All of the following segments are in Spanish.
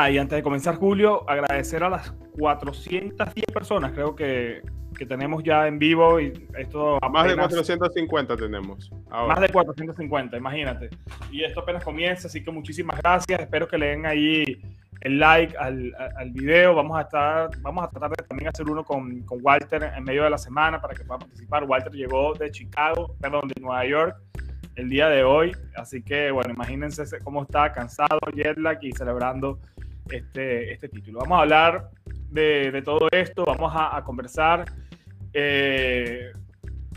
nada, y antes de comenzar, Julio, agradecer a las 410 personas, creo que, que tenemos ya en vivo. y esto Más de 450 tenemos. Más de 450, imagínate. Y esto apenas comienza, así que muchísimas gracias. Espero que le den ahí el like al, al video. Vamos a estar, vamos a tratar de también hacer uno con, con, Walter en medio de la semana para que pueda participar. Walter llegó de Chicago, perdón, de Nueva York el día de hoy. Así que, bueno, imagínense cómo está cansado, jet lag y celebrando este, este título. Vamos a hablar de, todo esto, vamos a, conversar. Eh,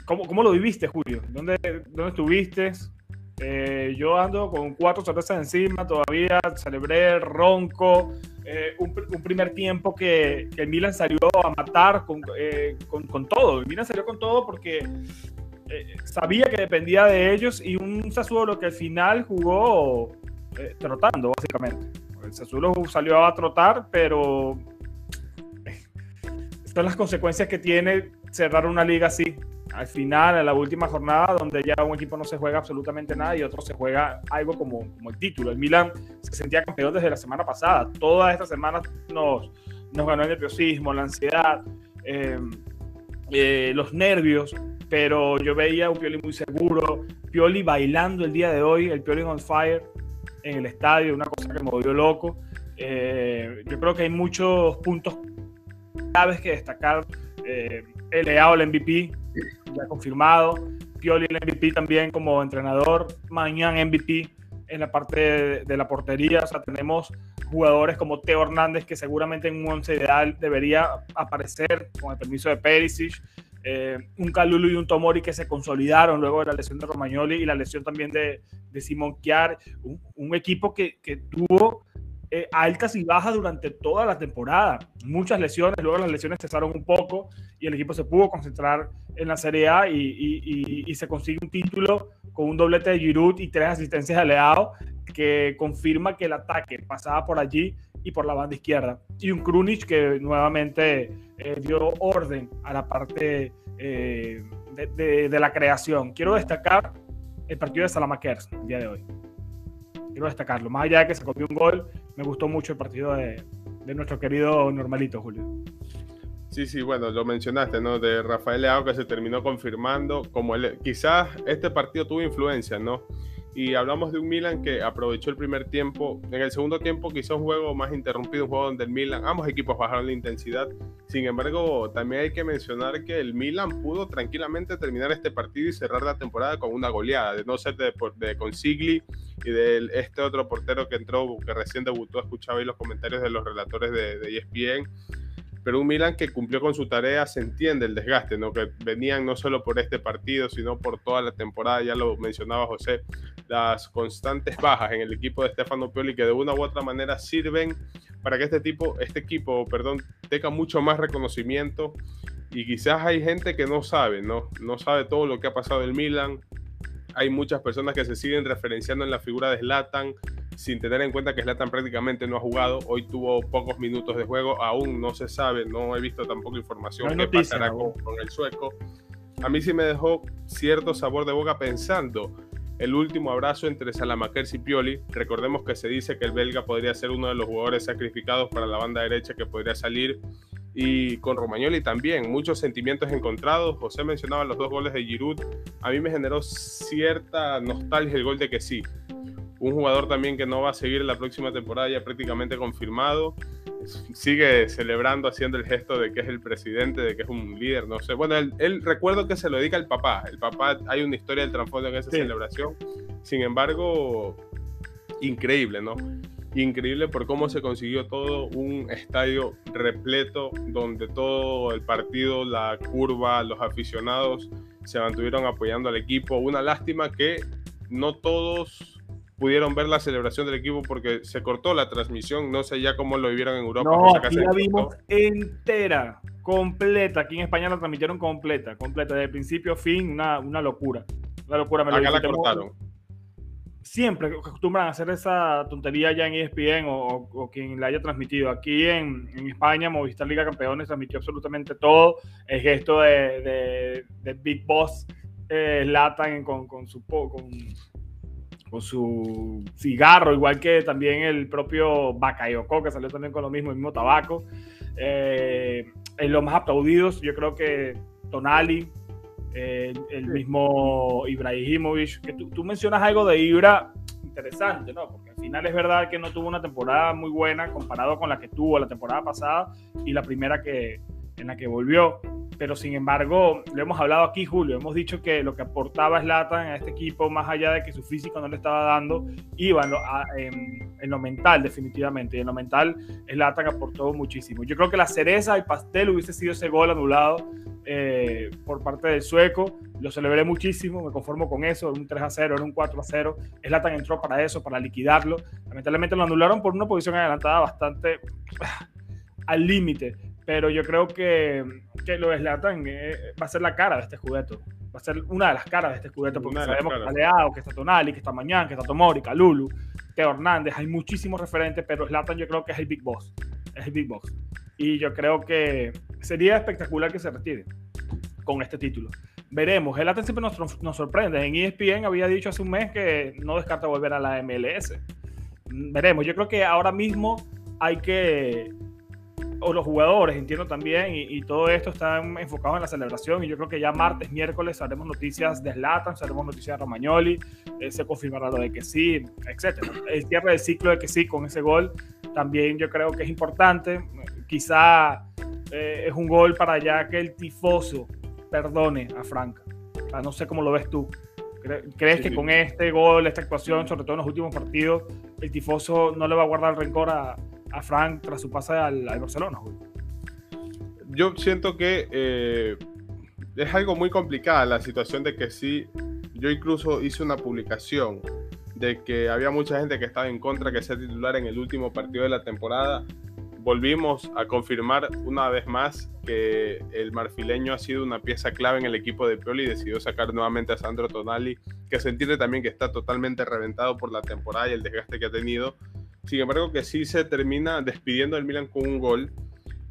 ¿cómo, ¿cómo, lo viviste, Julio? ¿Dónde, dónde estuviste? Eh, yo ando con cuatro cervezas encima todavía, celebré ronco. Eh, un, primer tiempo que, que, Milan salió a matar con, eh, con, con, todo. Milan salió con todo porque sabía que dependía de ellos y un Sassuolo que al final jugó trotando, básicamente. Sassuolo salió a trotar, pero son las consecuencias que tiene cerrar una liga así. Al final, en la última jornada, donde ya un equipo no se juega absolutamente nada y otro se juega algo como, el título. El Milan se sentía campeón desde la semana pasada. Todas estas semanas nos, ganó el nerviosismo, la ansiedad, eh, eh, los nervios, pero yo veía a un Pioli muy seguro, Pioli bailando el día de hoy, el Pioli on fire en el estadio, una cosa que me volvió loco. Eh, yo creo que hay muchos puntos claves que destacar. Eh, el MVP, ya confirmado. Pioli, el MVP también como entrenador. Mañana MVP en la parte de, de, la portería. O sea, tenemos jugadores como Teo Hernández, que seguramente en un once ideal debería aparecer con el permiso de Perisic. Eh, un Calulu y un Tomori que se consolidaron luego de la lesión de Romagnoli y la lesión también de, de Simón. Un, equipo que, tuvo eh, altas y bajas durante toda la temporada. Muchas lesiones, luego las lesiones cesaron un poco y el equipo se pudo concentrar en la Serie A y se consigue un título con un doblete de Giroud y tres asistencias de Leao que confirma que el ataque pasaba por allí y por la banda izquierda. Y un Krunic que nuevamente eh, dio orden a la parte eh, de, de, de, la creación. Quiero destacar el partido de Salamakers el día de hoy. Quiero destacarlo. Más allá de que se copió un gol, me gustó mucho el partido de, de nuestro querido Normalito, Julio. Sí, sí, bueno, lo mencionaste, ¿no? De Rafael Leao que se terminó confirmando como el, quizás este partido tuvo influencia, ¿no? Y hablamos de un Milan que aprovechó el primer tiempo. En el segundo tiempo quizá un juego más interrumpido, un juego donde el Milan, ambos equipos bajaron la intensidad. Sin embargo, también hay que mencionar que el Milan pudo tranquilamente terminar este partido y cerrar la temporada con una goleada, de no ser de, de Consigli y de este otro portero que entró, que recién debutó, escuchaba ahí los comentarios de los relatores de, de ESPN pero un Milan que cumplió con su tarea, se entiende el desgaste, ¿no? que venían no solo por este partido, sino por toda la temporada, ya lo mencionaba José, las constantes bajas en el equipo de Stefano Pioli que de una u otra manera sirven para que este tipo, este equipo, perdón, tenga mucho más reconocimiento y quizás hay gente que no sabe, ¿no? No sabe todo lo que ha pasado el Milan. Hay muchas personas que se siguen referenciando en la figura de Zlatan, sin tener en cuenta que Zlatan prácticamente no ha jugado. Hoy tuvo pocos minutos de juego, aún no se sabe, no he visto tampoco información no qué pasará con, con, el sueco. A mí sí me dejó cierto sabor de boca pensando el último abrazo entre Salamakers y Pioli. Recordemos que se dice que el belga podría ser uno de los jugadores sacrificados para la banda derecha que podría salir. Y con Romagnoli también, muchos sentimientos encontrados. José mencionaba los dos goles de Giroud. A mí me generó cierta nostalgia el gol de que sí, un jugador también que no va a seguir la próxima temporada ya prácticamente confirmado. Sigue celebrando, haciendo el gesto de que es el presidente, de que es un líder, no sé. Bueno, él, él recuerdo que se lo dedica al papá. El papá, hay una historia del trasfondo en esa sí. celebración. Sin embargo, increíble, ¿no? Increíble por cómo se consiguió todo un estadio repleto donde todo el partido, la curva, los aficionados se mantuvieron apoyando al equipo. Una lástima que no todos pudieron ver la celebración del equipo porque se cortó la transmisión. No sé ya cómo lo vivieron en Europa. No, aquí la vimos entera, completa. Aquí en España la transmitieron completa, completa, de principio a fin, una, una locura. Una locura. Me Acá la cortaron. Siempre acostumbran a hacer esa tontería ya en ESPN o, o, o quien la haya transmitido. Aquí en, en, España, Movistar Liga Campeones transmitió absolutamente todo. El gesto de, de, de Big Boss eh, Latan con, con su con, con su cigarro, igual que también el propio Bakayoko, que salió también con lo mismo, el mismo tabaco. Eh, en los más aplaudidos, yo creo que Tonali, eh, el mismo Ibrahimovic, que tú, tú, mencionas algo de Ibra interesante, ¿no? Porque al final es verdad que no tuvo una temporada muy buena comparado con la que tuvo la temporada pasada y la primera que, en la que volvió pero sin embargo, lo hemos hablado aquí, Julio, hemos dicho que lo que aportaba Slatan a este equipo, más allá de que su físico no le estaba dando, iba en lo, mental, definitivamente. Y en lo mental, Slatan aportó muchísimo. Yo creo que la cereza, el pastel, hubiese sido ese gol anulado eh, por parte del sueco. Lo celebré muchísimo, me conformo con eso, en un 3 a 0, en un 4 a 0. Slatan entró para eso, para liquidarlo. Lamentablemente lo anularon por una posición adelantada bastante al límite pero yo creo que, que lo de Zlatan eh, va a ser la cara de este juguete. Va a ser una de las caras de este juguete, porque sabemos que está Leao, que está Tonali, que está Mañán, que está Tomori, Lulu, Teo Hernández. Hay muchísimos referentes, pero Zlatan yo creo que es el Big Boss. Es el Big Boss. Y yo creo que sería espectacular que se retire con este título. Veremos. Zlatan siempre nos, nos sorprende. En ESPN había dicho hace un mes que no descarta volver a la MLS. Veremos. Yo creo que ahora mismo hay que o los jugadores, entiendo también, y, todo esto está enfocado en la celebración. Y yo creo que ya martes, miércoles haremos noticias de Slatan, haremos noticias de Romagnoli, eh, se confirmará lo de que sí, etcétera. El cierre del ciclo de que sí con ese gol también yo creo que es importante. Quizá eh, es un gol para ya que el tifoso perdone a Franca. no sé cómo lo ves tú. ¿Crees que con este gol, esta actuación, sobre todo en los últimos partidos, el tifoso no le va a guardar rencor a, a Frank tras su pase al, Barcelona. Yo siento que eh, es algo muy complicada la situación de que sí, yo incluso hice una publicación de que había mucha gente que estaba en contra que sea titular en el último partido de la temporada. Volvimos a confirmar una vez más que el marfileño ha sido una pieza clave en el equipo de Pioli y decidió sacar nuevamente a Sandro Tonali, que se entiende también que está totalmente reventado por la temporada y el desgaste que ha tenido sin embargo, que sí se termina despidiendo del Milan con un gol.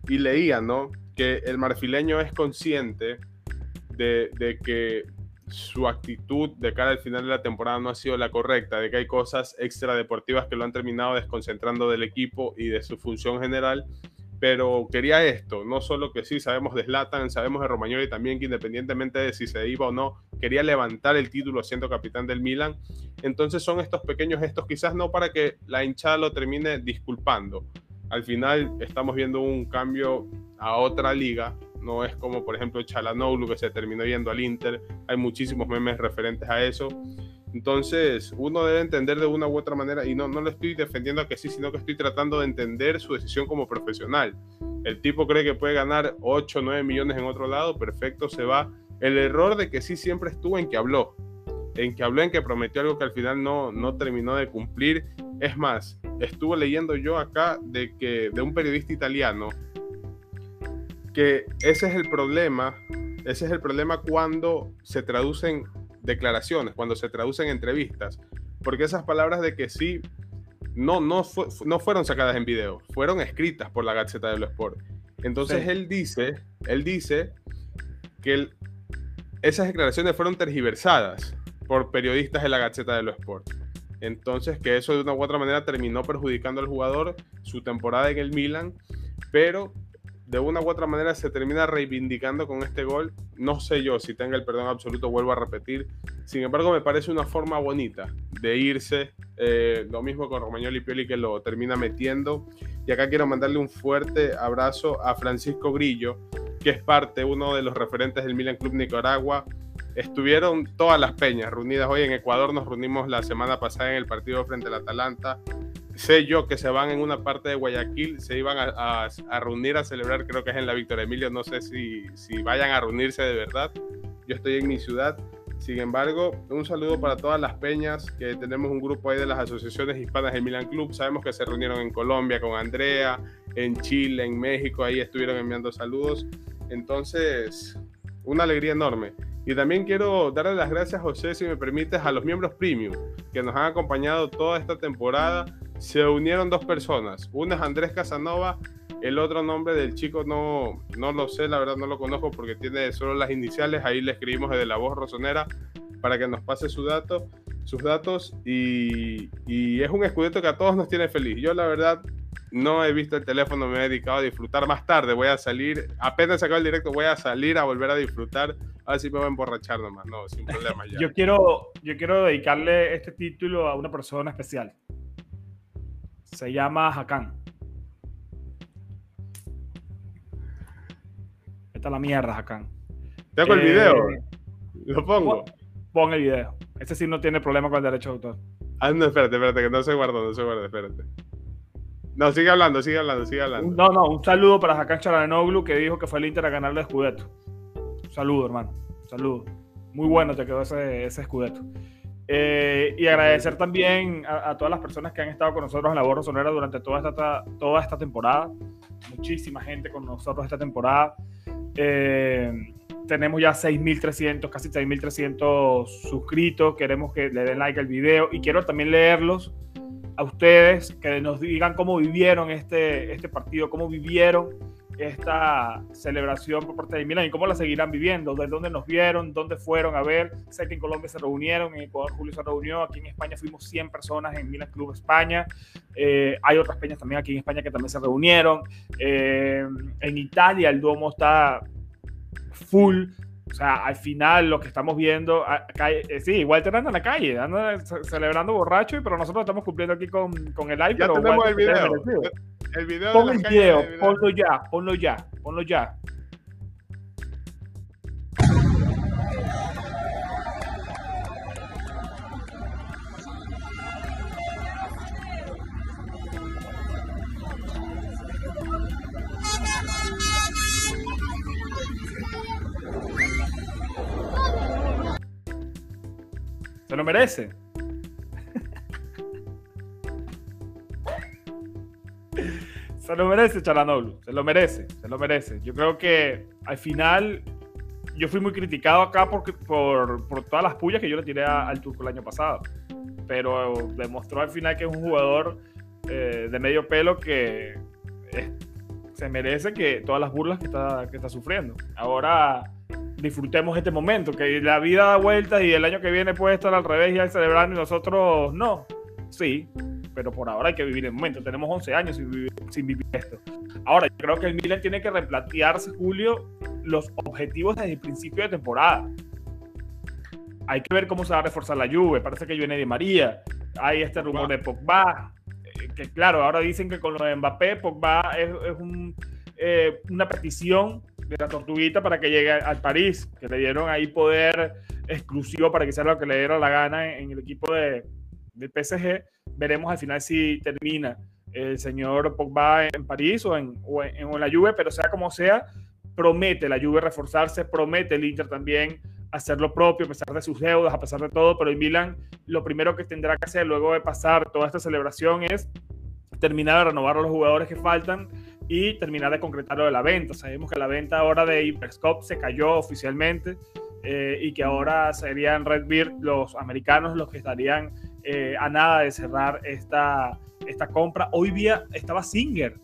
Y leía, ¿no? Que el marfileño es consciente de, de, que su actitud de cara al final de la temporada no ha sido la correcta, de que hay cosas extradeportivas que lo han terminado desconcentrando del equipo y de su función general pero quería esto, no solo que sí, sabemos de Zlatan, sabemos de Romagnoli también, que independientemente de si se iba o no, quería levantar el título siendo capitán del Milan. Entonces son estos pequeños gestos, quizás no para que la hinchada lo termine disculpando. Al final estamos viendo un cambio a otra liga, no es como por ejemplo Chalanoglu que se terminó yendo al Inter, hay muchísimos memes referentes a eso. Entonces, uno debe entender de una u otra manera, y no, no lo estoy defendiendo a que sí, sino que estoy tratando de entender su decisión como profesional. El tipo cree que puede ganar 8 o 9 millones en otro lado, perfecto, se va. El error de que sí siempre estuvo en que habló, en que habló, en que prometió algo que al final no, no terminó de cumplir. Es más, estuve leyendo yo acá de que de un periodista italiano que ese es el problema, ese es el problema cuando se traducen declaraciones, cuando se traducen entrevistas, porque esas palabras de que sí no, no, no fueron sacadas en video, fueron escritas por la Gaceta de los Sport. Entonces él dice, él dice que esas declaraciones fueron tergiversadas por periodistas de la Gaceta de los Sport. Entonces que eso de una u otra manera terminó perjudicando al jugador su temporada en el Milan, pero de una u otra manera se termina reivindicando con este gol. No sé yo si tenga el perdón absoluto, vuelvo a repetir. Sin embargo, me parece una forma bonita de irse. Eh, lo mismo con Romagnoli Pioli que lo termina metiendo. Y acá quiero mandarle un fuerte abrazo a Francisco Grillo, que es parte, uno de los referentes del Milan Club Nicaragua. Estuvieron todas las peñas reunidas hoy en Ecuador. Nos reunimos la semana pasada en el partido frente al Atalanta sé yo que se van en una parte de Guayaquil, se iban a, reunir a celebrar, creo que es en la Victoria Emilio, no sé si, si vayan a reunirse de verdad. Yo estoy en mi ciudad. Sin embargo, un saludo para todas las peñas, que tenemos un grupo ahí de las asociaciones hispanas del Milan Club. Sabemos que se reunieron en Colombia con Andrea, en Chile, en México, ahí estuvieron enviando saludos. Entonces, una alegría enorme. Y también quiero darle las gracias, José, si me permites, a los miembros premium que nos han acompañado toda esta temporada se unieron dos personas. Una es Andrés Casanova, el otro nombre del chico no, no lo sé, la verdad no lo conozco porque tiene solo las iniciales. Ahí le escribimos desde la voz rosonera para que nos pase su dato. sus datos y, y es un escudeto que a todos nos tiene feliz. Yo la verdad no he visto el teléfono, me he dedicado a disfrutar más tarde. Voy a salir, apenas acabo el directo, voy a salir a volver a disfrutar. A ver si me voy a emborrachar nomás. No, sin problema ya. yo, quiero, yo quiero dedicarle este título a una persona especial. Se llama Hakan. Esta es la mierda, Hakan. Tengo el eh, video. Lo pongo. Pon el video. Este sí no tiene problema con el derecho de autor. Ah, no, espérate, espérate, que no se guarda, no se guarda, espérate. No, sigue hablando, sigue hablando, sigue hablando. No, no, un saludo para Hakan Charanoglu que dijo que fue el Inter a ganarle el Scudetto. Un saludo, hermano. Un saludo. Muy bueno te quedó ese, ese Scudetto. Eh, y agradecer también a, todas las personas que han estado con nosotros en la Borra Sonora durante toda esta, toda esta temporada. Muchísima gente con nosotros esta temporada. Eh, tenemos ya 6.300, casi 6.300 suscritos. Queremos que le den like al video y quiero también leerlos a ustedes, que nos digan cómo vivieron este, este partido, cómo vivieron esta celebración por parte de Milan y cómo la seguirán viviendo, de dónde nos vieron, dónde fueron a ver. Sé que en Colombia se reunieron, en Ecuador Julio se reunió, aquí en España fuimos 100 personas en Milan Club España. Eh, hay otras peñas también aquí en España que también se reunieron. Eh, en Italia el Duomo está full. O sea, al final lo que estamos viendo, acá, eh, sí, igual te anda en la calle, anda celebrando borracho, pero nosotros estamos cumpliendo aquí con, con el live. Ya pero tenemos el video. El video Pon el video, ponlo ya, ponlo ya, ponlo ya. Se lo merece. Se lo merece Chalanoglu, se lo merece, se lo merece. Yo creo que al final yo fui muy criticado acá por, por, todas las pullas que yo le tiré al turco el año pasado. Pero demostró al final que es un jugador eh, de medio pelo que se merece que todas las burlas que está, que está sufriendo. Ahora disfrutemos este momento, que la vida da vueltas y el año que viene puede estar al revés y al celebrando y nosotros no. Sí, pero por ahora hay que vivir el momento. Tenemos 11 años sin vivir, sin vivir esto. Ahora, yo creo que el Milan tiene que replantearse, Julio, los objetivos desde el principio de temporada. Hay que ver cómo se va a reforzar la Juve. Parece que viene de María. Hay este rumor de Pogba. Eh, que claro, ahora dicen que con lo de Mbappé, Pogba es, un, eh, una petición de la tortuguita para que llegue al París, que le dieron ahí poder exclusivo para que sea lo que le diera la gana en, el equipo de, del PSG. Veremos al final si termina el señor Pogba en París o en, o en, la Juve, pero sea como sea, promete la Juve reforzarse, promete el Inter también hacer lo propio a pesar de sus deudas, a pesar de todo, pero el Milan lo primero que tendrá que hacer luego de pasar toda esta celebración es terminar de renovar a los jugadores que faltan y terminar de concretar lo de la venta. Sabemos que la venta ahora de Iberscope se cayó oficialmente eh, y que ahora serían Redbeard los americanos los que estarían eh, a nada de cerrar esta, esta compra. Hoy día estaba Singer,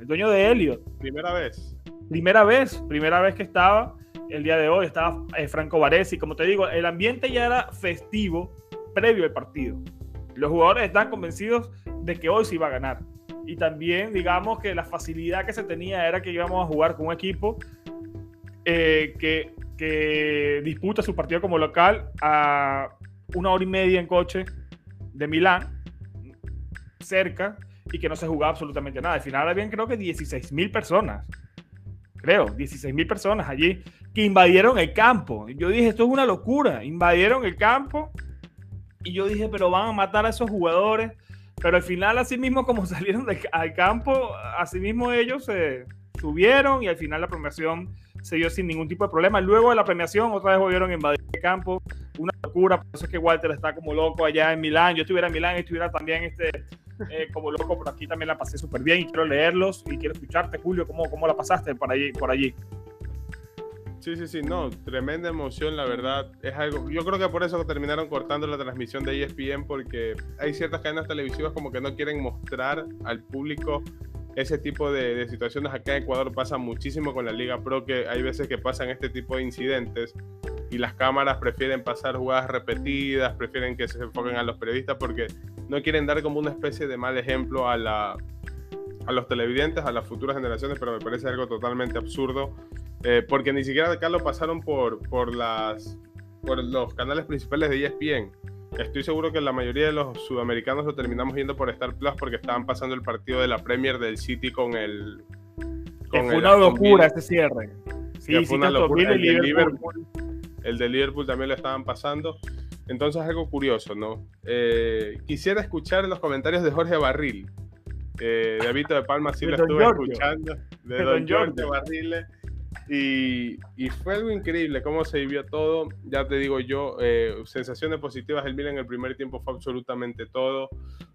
el dueño de Elliot. Primera vez. Primera vez, primera vez que estaba el día de hoy, estaba eh, Franco Varese. Como te digo, el ambiente ya era festivo previo al partido. Los jugadores están convencidos de que hoy se iba a ganar y también digamos que la facilidad que se tenía era que íbamos a jugar con un equipo eh, que, que, disputa su partido como local a una hora y media en coche de Milán, cerca, y que no se jugaba absolutamente nada. Al final habían creo que 16 mil personas, creo, 16 mil personas allí que invadieron el campo. Yo dije, esto es una locura, invadieron el campo y yo dije, pero van a matar a esos jugadores pero al final, así mismo como salieron al campo, así mismo ellos se subieron y al final la premiación se dio sin ningún tipo de problema. Luego de la premiación, otra vez volvieron a invadir el campo. Una locura, por eso es que Walter está como loco allá en Milán. Yo estuviera en Milán y estuviera también este, eh, como loco, por aquí también la pasé súper bien y quiero leerlos y quiero escucharte, Julio, cómo, cómo la pasaste por allí. Por allí. Sí, sí, sí, no, tremenda emoción, la verdad. Es algo, yo creo que por eso terminaron cortando la transmisión de ESPN, porque hay ciertas cadenas televisivas como que no quieren mostrar al público ese tipo de, situaciones. Acá en Ecuador pasa muchísimo con la Liga Pro, que hay veces que pasan este tipo de incidentes. Y las cámaras prefieren pasar jugadas repetidas, prefieren que se enfoquen a los periodistas porque no quieren dar como una especie de mal ejemplo a, la, a los televidentes, a las futuras generaciones, pero me parece algo totalmente absurdo, eh, porque ni siquiera acá lo pasaron por, por, las, por los canales principales de ESPN. Estoy seguro que la mayoría de los sudamericanos lo terminamos viendo por Star Plus porque estaban pasando el partido de la Premier del City con el... Con fue una locura ese cierre. Sí, fue una locura. El, de Liverpool, el de Liverpool también lo estaban pasando. Entonces, algo curioso, ¿no? Eh, quisiera escuchar los comentarios de Jorge Barril. Eh, de Vito de Palma sí lo estuve escuchando. De, de Don, Jorge Barrile. Y, fue algo increíble cómo se vivió todo. Ya te digo yo, eh, sensaciones positivas del Milan en el primer tiempo fue absolutamente todo.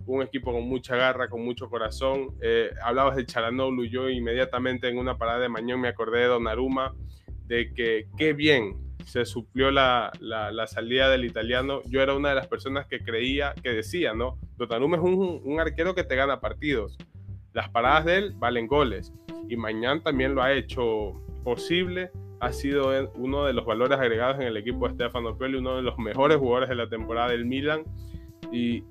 Un equipo con mucha garra, con mucho corazón. Eh, hablabas de Charanoglu, yo inmediatamente en una parada de Mañón me acordé de Donnarumma, de que qué bien se suplió la, la, salida del italiano. Yo era una de las personas que creía, que decía, ¿no? Donnarumma es un, un arquero que te gana partidos. Las paradas de él valen goles. Y Mañán también lo ha hecho posible, ha sido uno de los valores agregados en el equipo de Stefano Pioli, uno de los mejores jugadores de la temporada del Milan. Y,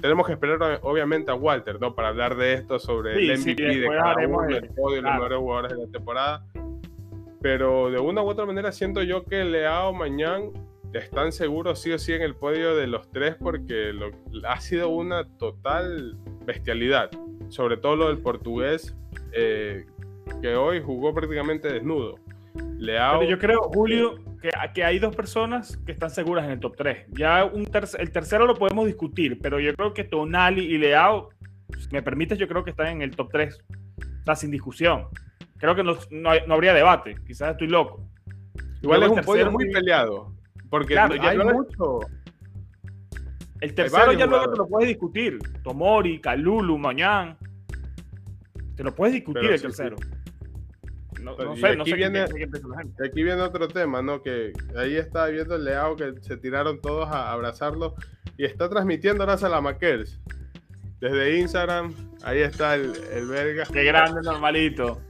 tenemos que esperar obviamente a Walter, ¿no? Para hablar de esto, sobre el MVP de cada uno, el podio, los mejores jugadores de la temporada. Pero de una u otra manera siento yo que Leao mañana están seguros sí o sí en el podio de los tres porque lo, ha sido una total bestialidad. Sobre todo lo del portugués, eh, que hoy jugó prácticamente desnudo. Leao... Pero yo creo, Julio, que, que, hay dos personas que están seguras en el top 3. Ya un el tercero lo podemos discutir, pero yo creo que Tonali y Leao, si me permites, yo creo que están en el top 3. O sea, sin discusión. Creo que no, no, habría debate. Quizás estoy loco. Igual es un podio muy peleado. Porque ya hay mucho. El tercero ya luego te lo puedes discutir. Tomori, Kalulu, Mañán. Te lo puedes discutir el tercero. No, sé, aquí, viene, aquí viene otro tema, ¿no? Que ahí está viendo el Leao que se tiraron todos a abrazarlo y está transmitiendo ahora a la Makers. Desde Instagram, ahí está el, el verga. Qué grande, normalito.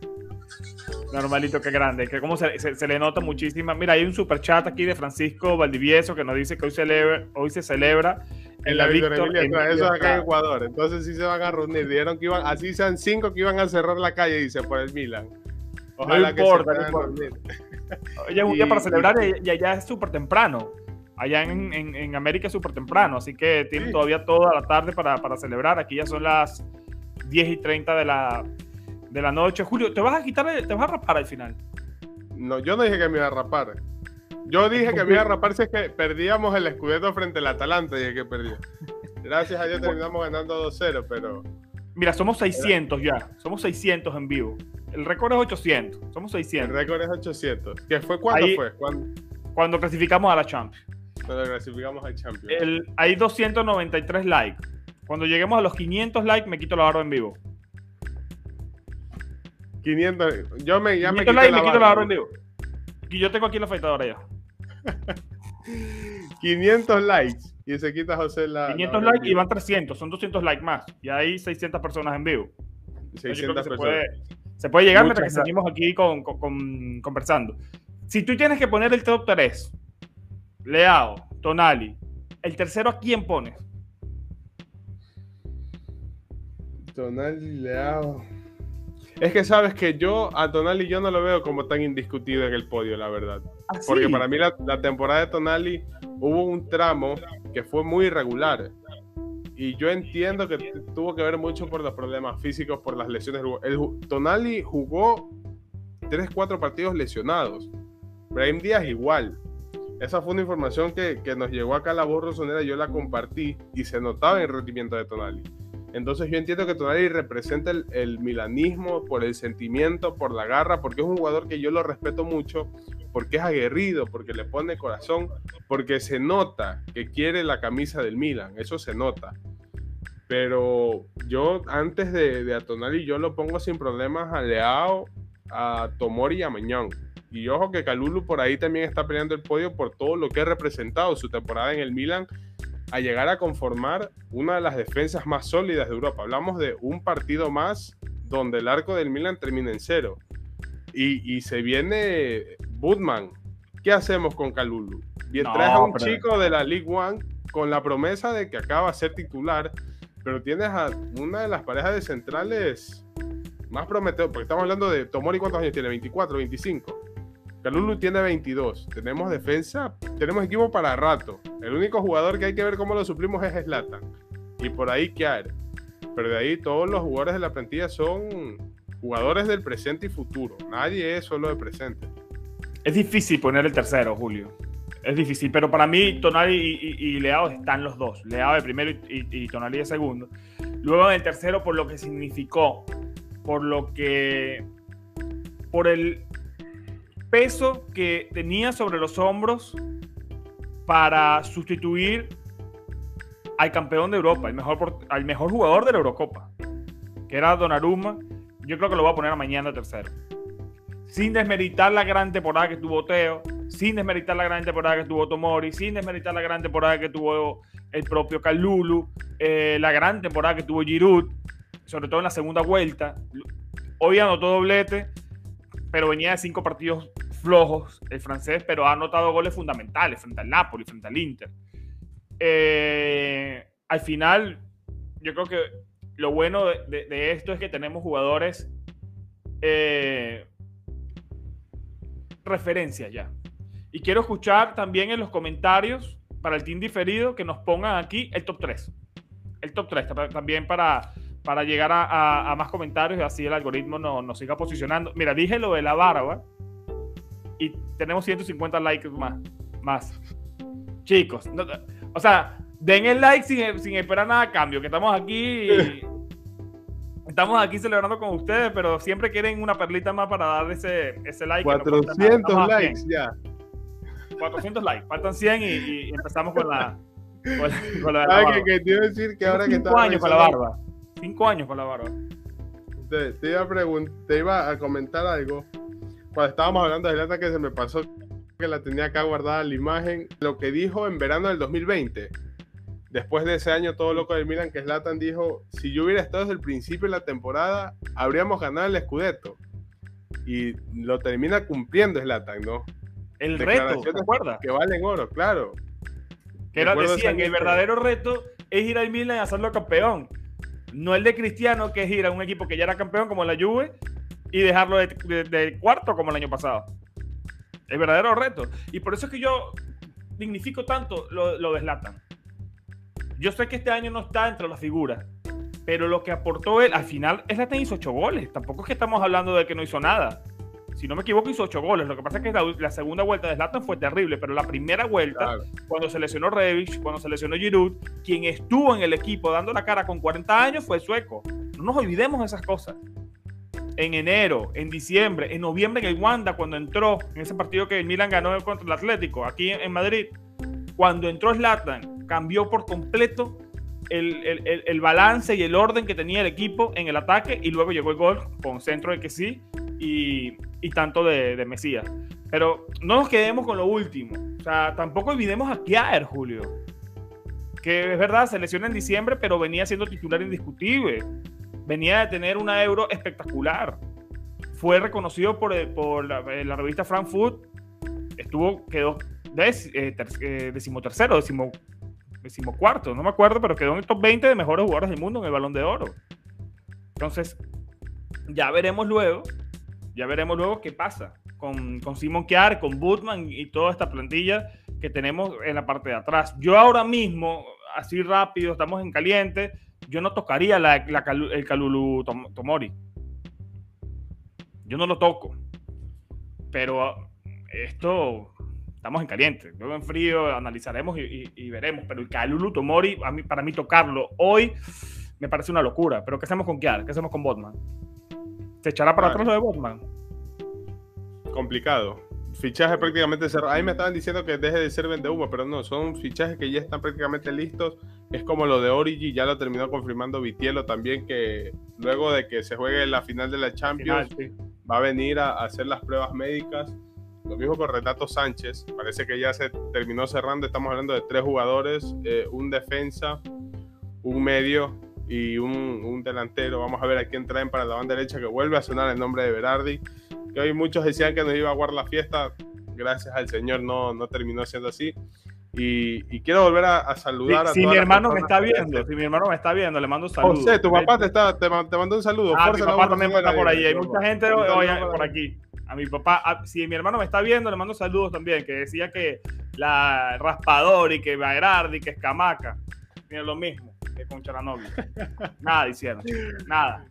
Normalito, qué grande. Que como se, se, le nota muchísima. Mira, hay un super chat aquí de Francisco Valdivieso que nos dice que hoy, celebra, hoy se celebra en la, victoria. eso acá en Ecuador. Entonces sí se van a reunir. Dieron que iban, así sean cinco que iban a cerrar la calle, dice, por el Milan. Ojalá no importa, que se no importa. un día para celebrar y allá es súper temprano. Allá en, en, en América es súper temprano, así que tienen todavía toda la tarde para, para, celebrar. Aquí ya son las 10 y 30 de la, de la noche. Julio, ¿te vas a quitar, te vas a rapar al final? No, yo no dije que me iba a rapar. Yo dije que me iba a rapar si es que perdíamos el escudeto frente al Atalanta, dije que perdía. Gracias a Dios terminamos ganando 2-0, pero... Mira, somos 600 ya, somos 600 en vivo. El récord es 800. Somos 600. El récord es 800. ¿Qué fue? ¿Cuándo fue? Cuando clasificamos a la Champions. Cuando clasificamos al Champions. El, hay 293 likes. Cuando lleguemos a los 500 likes, me quito la barba en vivo. 500. Yo me, ya me, quito likes, la me quito la barba en vivo. Y yo tengo aquí la afeitadora ya. 500 likes. Y se quita José la. 500 likes y van 300. Son 200 likes más. Y hay 600 personas en vivo. 600 personas. Se puede llegar mientras que seguimos aquí con, conversando. Si tú tienes que poner el top 3, Leao, Tonali, ¿el tercero a quién pones? Tonali, Leao. Es que sabes que yo a Tonali yo no lo veo como tan indiscutido en el podio, la verdad. ¿Ah, Porque para mí la, la, temporada de Tonali hubo un tramo que fue muy irregular. Y yo entiendo que tuvo que ver mucho por los problemas físicos, por las lesiones. El, Tonali jugó 3-4 partidos lesionados. Brahim Díaz igual. Esa fue una información que, que nos llegó acá a la voz rosonera, yo la compartí y se notaba en el rendimiento de Tonali. Entonces yo entiendo que Tonali representa el, milanismo por el sentimiento, por la garra, porque es un jugador que yo lo respeto mucho, porque es aguerrido, porque le pone corazón, porque se nota que quiere la camisa del Milan, eso se nota. Pero yo antes de, de a Tonali yo lo pongo sin problemas a Leao, a Tomori y a Mañón. Y ojo que Calulu por ahí también está peleando el podio por todo lo que ha representado su temporada en el Milan a llegar a conformar una de las defensas más sólidas de Europa. Hablamos de un partido más donde el arco del Milan termina en cero. Y, y se viene Budman, ¿qué hacemos con Calulu? Bien, traes a un chico de la League One con la promesa de que acaba de ser titular, pero tienes a una de las parejas de centrales más prometedor, porque estamos hablando de Tomori, ¿cuántos años tiene? ¿24, 25? Calulu tiene 22. Tenemos defensa, tenemos equipo para rato. El único jugador que hay que ver cómo lo suplimos es Slatan. Y por ahí Kiar. Pero de ahí todos los jugadores de la plantilla son jugadores del presente y futuro. Nadie es solo de presente. Es difícil poner el tercero, Julio. Es difícil, pero para mí Tonali y, Leao están los dos. Leao de primero y, y Tonali de segundo. Luego en el tercero por lo que significó por lo que, por el peso que tenía sobre los hombros para sustituir al campeón de Europa, al mejor jugador de la Eurocopa, que era Donnarumma. Yo creo que lo voy a poner a mañana tercero. Sin desmeritar la gran temporada que tuvo Teo, sin desmeritar la gran temporada que tuvo Tomori, sin desmeritar la gran temporada que tuvo el propio Kalulu, eh, la gran temporada que tuvo Giroud sobre todo en la segunda vuelta. Hoy anotó doblete, pero venía de cinco partidos flojos el francés, pero ha anotado goles fundamentales frente al Napoli, frente al Inter. Eh, al final, yo creo que lo bueno de, esto es que tenemos jugadores eh, referencias ya. Y quiero escuchar también en los comentarios para el team diferido que nos pongan aquí el top 3. El top 3 también para para llegar a, más comentarios y así el algoritmo nos, siga posicionando. Mira, dije lo de la barba y tenemos 150 likes más. más. Chicos, o sea, den el like sin, esperar nada a cambio, que estamos aquí. estamos aquí celebrando con ustedes, pero siempre quieren una perlita más para dar ese, ese like. 400 likes ya. 400 likes, faltan 100 y, empezamos con la. Con la, que, que te iba a decir que ahora que estaba. años con la barba. Cinco años con la barba. Te, iba a te iba a comentar algo. Cuando estábamos hablando de Lata que se me pasó que la tenía acá guardada la imagen. Lo que dijo en verano del 2020. Después de ese año todo loco del Milan, que Slatan dijo, si yo hubiera estado desde el principio de la temporada, habríamos ganado el Scudetto. Y lo termina cumpliendo Slatan, ¿no? El reto, ¿te acuerdas? Que valen oro, claro. Que era, decían, el verdadero reto es ir al Milan y hacerlo campeón. No el de Cristiano, que es ir a un equipo que ya era campeón como la Juve y dejarlo de, cuarto como el año pasado. El verdadero reto. Y por eso es que yo dignifico tanto lo, lo de Yo sé que este año no está entre las figuras, pero lo que aportó él, al final, Zlatan hizo ocho goles. Tampoco es que estamos hablando de que no hizo nada si no me equivoco, hizo ocho goles. Lo que pasa es que la, segunda vuelta de Zlatan fue terrible, pero la primera vuelta, cuando se lesionó Revich, cuando se lesionó Giroud, quien estuvo en el equipo dando la cara con 40 años fue el sueco. No nos olvidemos de esas cosas. En enero, en diciembre, en noviembre en el Wanda, cuando entró en ese partido que el Milan ganó contra el Atlético, aquí en Madrid, cuando entró Zlatan, cambió por completo el, balance y el orden que tenía el equipo en el ataque y luego llegó el gol con centro de que sí y, tanto de, Mesías. Pero no nos quedemos con lo último. O sea, tampoco olvidemos a Kiaer, Julio. Que es verdad, se lesionó en diciembre, pero venía siendo titular indiscutible. Venía de tener una euro espectacular. Fue reconocido por, por la, revista Frankfurt. Estuvo, quedó des, eh, eh, decimotercero, decimo, decimocuarto, no me acuerdo, pero quedó en el top 20 de mejores jugadores del mundo en el balón de oro. Entonces, ya veremos luego ya veremos luego qué pasa con, con Simon Kiar, con Bootman y toda esta plantilla que tenemos en la parte de atrás. Yo ahora mismo, así rápido, estamos en caliente, yo no tocaría el Calulu Tomori. Yo no lo toco. Pero esto, estamos en caliente. Luego en frío analizaremos y, veremos. Pero el Calulu Tomori, mí, para mí tocarlo hoy me parece una locura. Pero ¿qué hacemos con Kiar? ¿Qué hacemos con Botman? ¿Se echará para atrás lo de Botman? Complicado. Fichaje prácticamente cerrado. Ahí me estaban diciendo que deje de ser vende humo, pero no, son fichajes que ya están prácticamente listos. Es como lo de Origi, ya lo terminó confirmando Vitielo también, que luego de que se juegue la final de la Champions, va a venir a, hacer las pruebas médicas. Lo mismo con Renato Sánchez, parece que ya se terminó cerrando. Estamos hablando de tres jugadores, eh, un defensa, un medio y un, delantero. Vamos a ver a quién traen para la banda derecha que vuelve a sonar el nombre de Berardi. Que hoy muchos decían que nos iba a guardar la fiesta. gracias al Señor no, no terminó siendo así. Y, quiero volver a, saludar a Si mi hermano me está viendo, si mi hermano me está viendo, le mando un saludo. José, tu papá te, está, te, mandó un saludo. Ah, mi papá también está por ahí. Hay mucha gente hoy, por aquí. A mi papá, si mi hermano me está viendo, le mando saludos también, que decía que la raspador y que y que Escamaca, tiene lo mismo que con Charanovia. Nada diciendo, nada.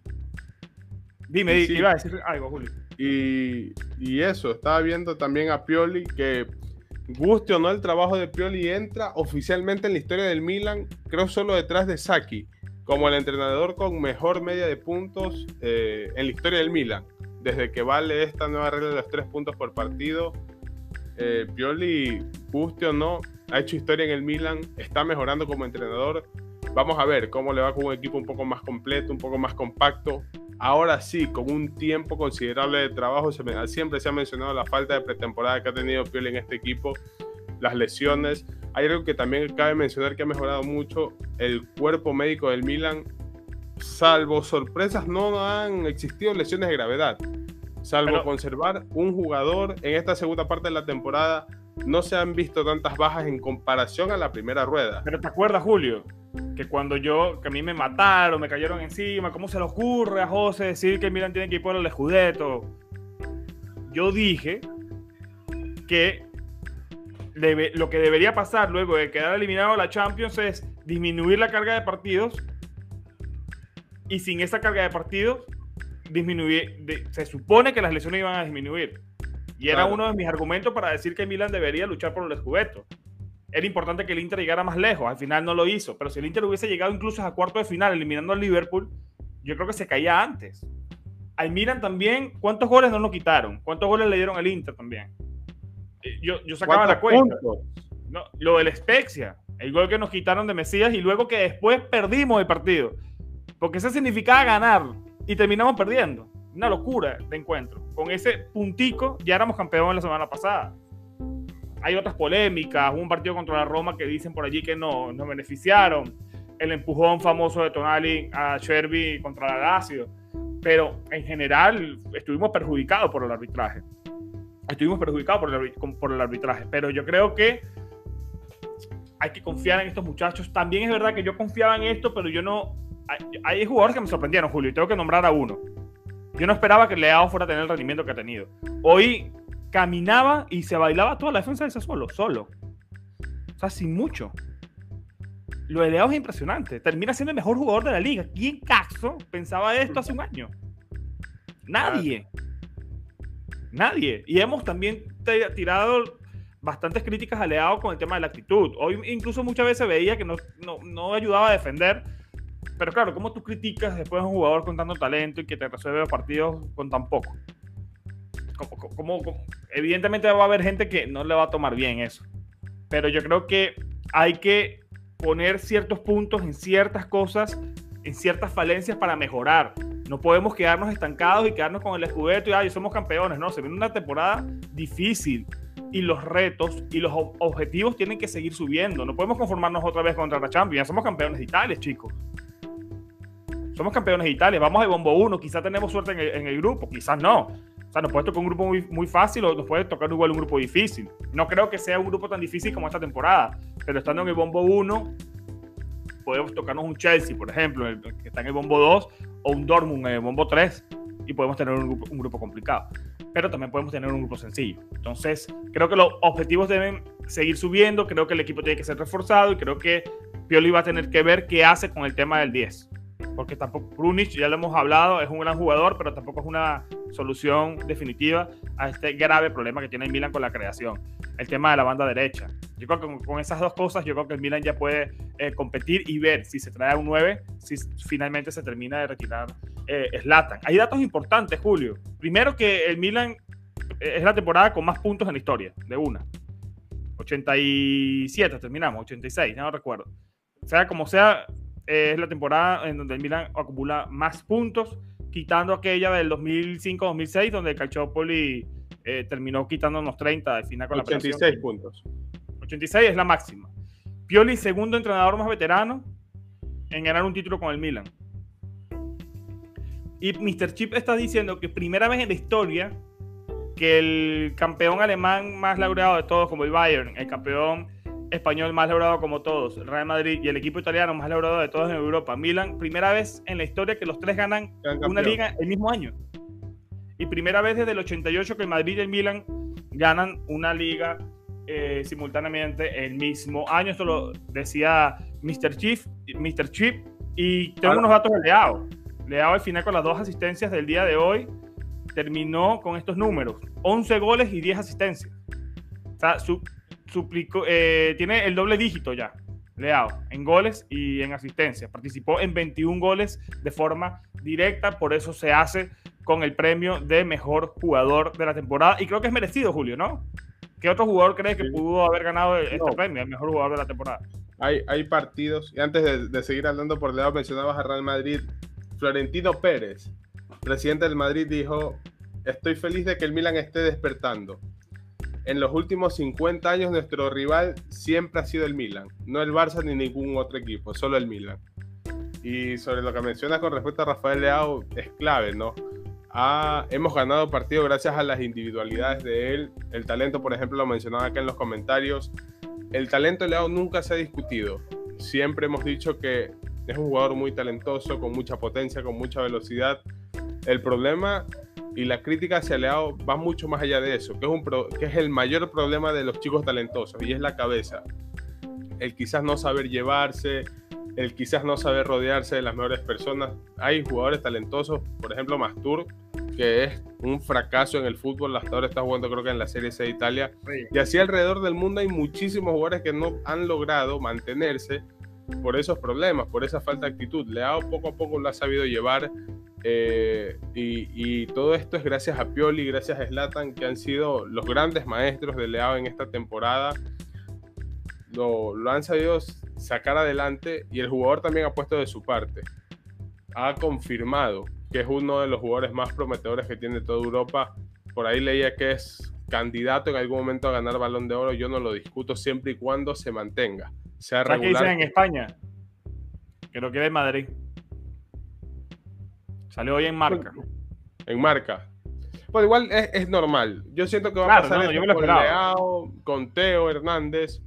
Dime, iba a decir algo, Julio. Y, y eso, estaba viendo también a Pioli que guste o no el trabajo de Pioli, entra oficialmente en la historia del Milan, creo solo detrás de Saki, como el entrenador con mejor media de puntos eh, en la historia del Milan. Desde que vale esta nueva regla de los tres puntos por partido, eh, Pioli, guste o no, ha hecho historia en el Milan, está mejorando como entrenador. Vamos a ver cómo le va con un equipo un poco más completo, un poco más compacto. Ahora sí, con un tiempo considerable de trabajo, siempre se ha mencionado la falta de pretemporada que ha tenido Pioli en este equipo, las lesiones. Hay algo que también cabe mencionar que ha mejorado mucho, el cuerpo médico del Milan, salvo sorpresas, no han existido lesiones de gravedad. Salvo conservar un jugador en esta segunda parte de la temporada, no se han visto tantas bajas en comparación a la primera rueda. Pero te acuerdas, Julio, que cuando yo, que a mí me mataron, me cayeron encima, ¿cómo se le ocurre a José decir que Milan tiene que ir por el escudeto? Yo dije que lo que debería pasar luego de quedar eliminado a la Champions es disminuir la carga de partidos y sin esa carga de partidos disminuir, se supone que las lesiones iban a disminuir. Y era uno de mis argumentos para decir que Milan debería luchar por el escudeto era importante que el Inter llegara más lejos. Al final no lo hizo. Pero si el Inter hubiese llegado incluso a cuarto de final eliminando al Liverpool, yo creo que se caía antes. Al Milan también, ¿cuántos goles no nos quitaron? ¿Cuántos goles le dieron al Inter también? Eh, yo, yo sacaba la cuenta. No, lo del Spezia, el gol que nos quitaron de Mesías y luego que después perdimos el partido. Porque eso significaba ganar y terminamos perdiendo. Una locura de encuentro. Con ese puntico ya éramos campeones la semana pasada hay otras polémicas, un partido contra la Roma que dicen por allí que no nos beneficiaron, el empujón famoso de Tonali a Sherby contra la Lazio, pero en general estuvimos perjudicados por el arbitraje. Estuvimos perjudicados por el, por el arbitraje, pero yo creo que hay que confiar en estos muchachos. También es verdad que yo confiaba en esto, pero yo no. Hay, hay jugadores que me sorprendieron, Julio, y tengo que nombrar a uno. Yo no esperaba que Leao fuera a tener el rendimiento que ha tenido. Hoy caminaba y se bailaba toda la defensa de ese solo. O sea, sin mucho. Lo de Leao es impresionante. Termina siendo el mejor jugador de la liga. ¿Quién caso pensaba esto hace un año? Nadie. Nadie. Y hemos también tirado bastantes críticas a Leao con el tema de la actitud. Hoy incluso muchas veces veía que no, no ayudaba a defender. Pero claro, ¿cómo tú criticas después a un jugador con tanto talento y que te resuelve los partidos con tan poco? como, evidentemente va a haber gente que no le va a tomar bien eso. Pero yo creo que hay que poner ciertos puntos en ciertas cosas, en ciertas falencias para mejorar. No podemos quedarnos estancados y quedarnos con el escudeto y ay, somos campeones. No, se viene una temporada difícil y los retos y los objetivos tienen que seguir subiendo. No podemos conformarnos otra vez contra la Champions. Ya somos campeones de Italia, chicos. Somos campeones de Italia. Vamos de bombo 1. Quizás tenemos suerte en el, en el grupo, quizás no sea, nos puede tocar un grupo muy, muy fácil o nos puede tocar igual un grupo difícil. No creo que sea un grupo tan difícil como esta temporada, pero estando en el bombo 1, podemos tocarnos un Chelsea, por ejemplo, que está en el bombo 2, o un Dortmund en el bombo 3, y podemos tener un grupo, un grupo complicado. Pero también podemos tener un grupo sencillo. Entonces, creo que los objetivos deben seguir subiendo, creo que el equipo tiene que ser reforzado y creo que Pioli va a tener que ver qué hace con el tema del 10 porque tampoco Brunic, ya lo hemos hablado, es un gran jugador, pero tampoco es una solución definitiva a este grave problema que tiene el Milan con la creación, el tema de la banda derecha. Yo creo que con, esas dos cosas, yo creo que el Milan ya puede eh, competir y ver si se trae un 9, si finalmente se termina de retirar eh, Slatan. Hay datos importantes, Julio. Primero que el Milan eh, es la temporada con más puntos en la historia, de una. 87 terminamos, 86, ya no recuerdo. O sea, como sea, es la temporada en donde el Milan acumula más puntos, quitando aquella del 2005-2006, donde el Calciopoli eh, terminó quitándonos 30 al final con 86 la 86 puntos. 86 es la máxima. Pioli, segundo entrenador más veterano en ganar un título con el Milan. Y Mr. Chip está diciendo que primera vez en la historia que el campeón alemán más laureado de todos, como el Bayern, el campeón español más laureado como todos, el Real Madrid y el equipo italiano más laureado de todos en Europa, Milan, primera vez en la historia que los tres ganan una liga el mismo año. Y primera vez desde el 88 que el Madrid y el Milan ganan una liga eh, simultáneamente el mismo año. Esto lo decía Mr. Chief, Mr. Chip. Y tengo unos datos de Leao. Leao al final con las dos asistencias del día de hoy terminó con estos números. 11 goles y 10 asistencias. O sea, su, eh, tiene el doble dígito ya. Leao en goles y en asistencias. Participó en 21 goles de forma directa, por eso se hace con el premio de mejor jugador de la temporada. Y creo que es merecido, Julio, ¿no? ¿Qué otro jugador crees que pudo haber ganado este premio, el mejor jugador de la temporada? Hay, hay partidos, y antes de, seguir hablando por Leao, mencionabas a Real Madrid. Florentino Pérez, presidente del Madrid, dijo: Estoy feliz de que el Milan esté despertando. En los últimos 50 años, nuestro rival siempre ha sido el Milan, no el Barça ni ningún otro equipo, solo el Milan. Y sobre lo que mencionas con respecto a Rafael Leao, es clave, ¿no? hemos ganado partido gracias a las individualidades de él. El talento, por ejemplo, lo mencionaba acá en los comentarios. El talento de Leao nunca se ha discutido. Siempre hemos dicho que es un jugador muy talentoso, con mucha potencia, con mucha velocidad. El problema y la crítica hacia Leao va mucho más allá de eso, que es, un que es el mayor problema de los chicos talentosos y es la cabeza. El quizás no saber llevarse, el quizás no saber rodearse de las mejores personas. Hay jugadores talentosos, por ejemplo Mastur, que es un fracaso en el fútbol, hasta ahora está jugando creo que en la Serie C de Italia. Y así alrededor del mundo hay muchísimos jugadores que no han logrado mantenerse por esos problemas, por esa falta de actitud. Leao poco a poco lo ha sabido llevar eh, y, todo esto es gracias a Pioli, gracias a Slatan, que han sido los grandes maestros de Leao en esta temporada. Lo, lo han sabido sacar adelante y el jugador también ha puesto de su parte. Ha confirmado que es uno de los jugadores más prometedores que tiene toda Europa. Por ahí leía que es candidato en algún momento a ganar balón de oro. Yo no lo discuto siempre y cuando se mantenga. Sea regular. ¿Qué dicen en España? Que lo quiere Madrid. Salió hoy en marca. En marca. Pues igual es, normal. Yo siento que va a pasar con Leao, con Teo Hernández,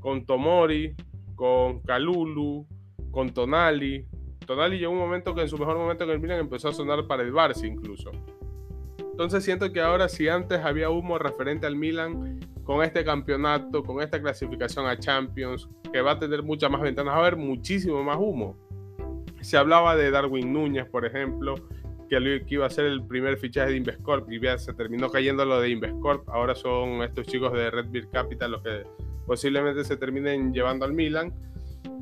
con Tomori, con Calulu, con Tonali. Tonali llegó un momento que en su mejor momento en el Milan empezó a sonar para el Barça incluso. Entonces siento que ahora si antes había humo referente al Milan, con este campeonato, con esta clasificación a Champions, que va a tener muchas más ventanas, va a haber muchísimo más humo. Se hablaba de Darwin Núñez, por ejemplo, que, iba a ser el primer fichaje de Investcorp y ya se terminó cayendo lo de Investcorp. Ahora son estos chicos de Red Beer Capital los que posiblemente se terminen llevando al Milan.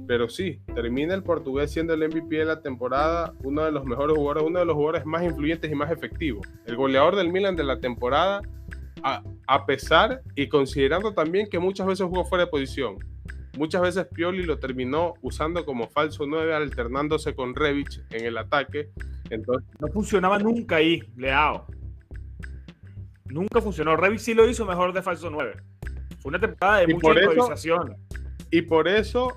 Pero sí, termina el portugués siendo el MVP de la temporada, uno de los mejores jugadores, uno de los jugadores más influyentes y más efectivos. El goleador del Milan de la temporada, a, a pesar y considerando también que muchas veces jugó fuera de posición. Muchas veces Pioli lo terminó usando como falso 9, alternándose con Revich en el ataque. Entonces, no funcionaba nunca ahí, Leao. Nunca funcionó. Revich sí lo hizo mejor de falso 9. Fue una temporada de mucha improvisación. y por eso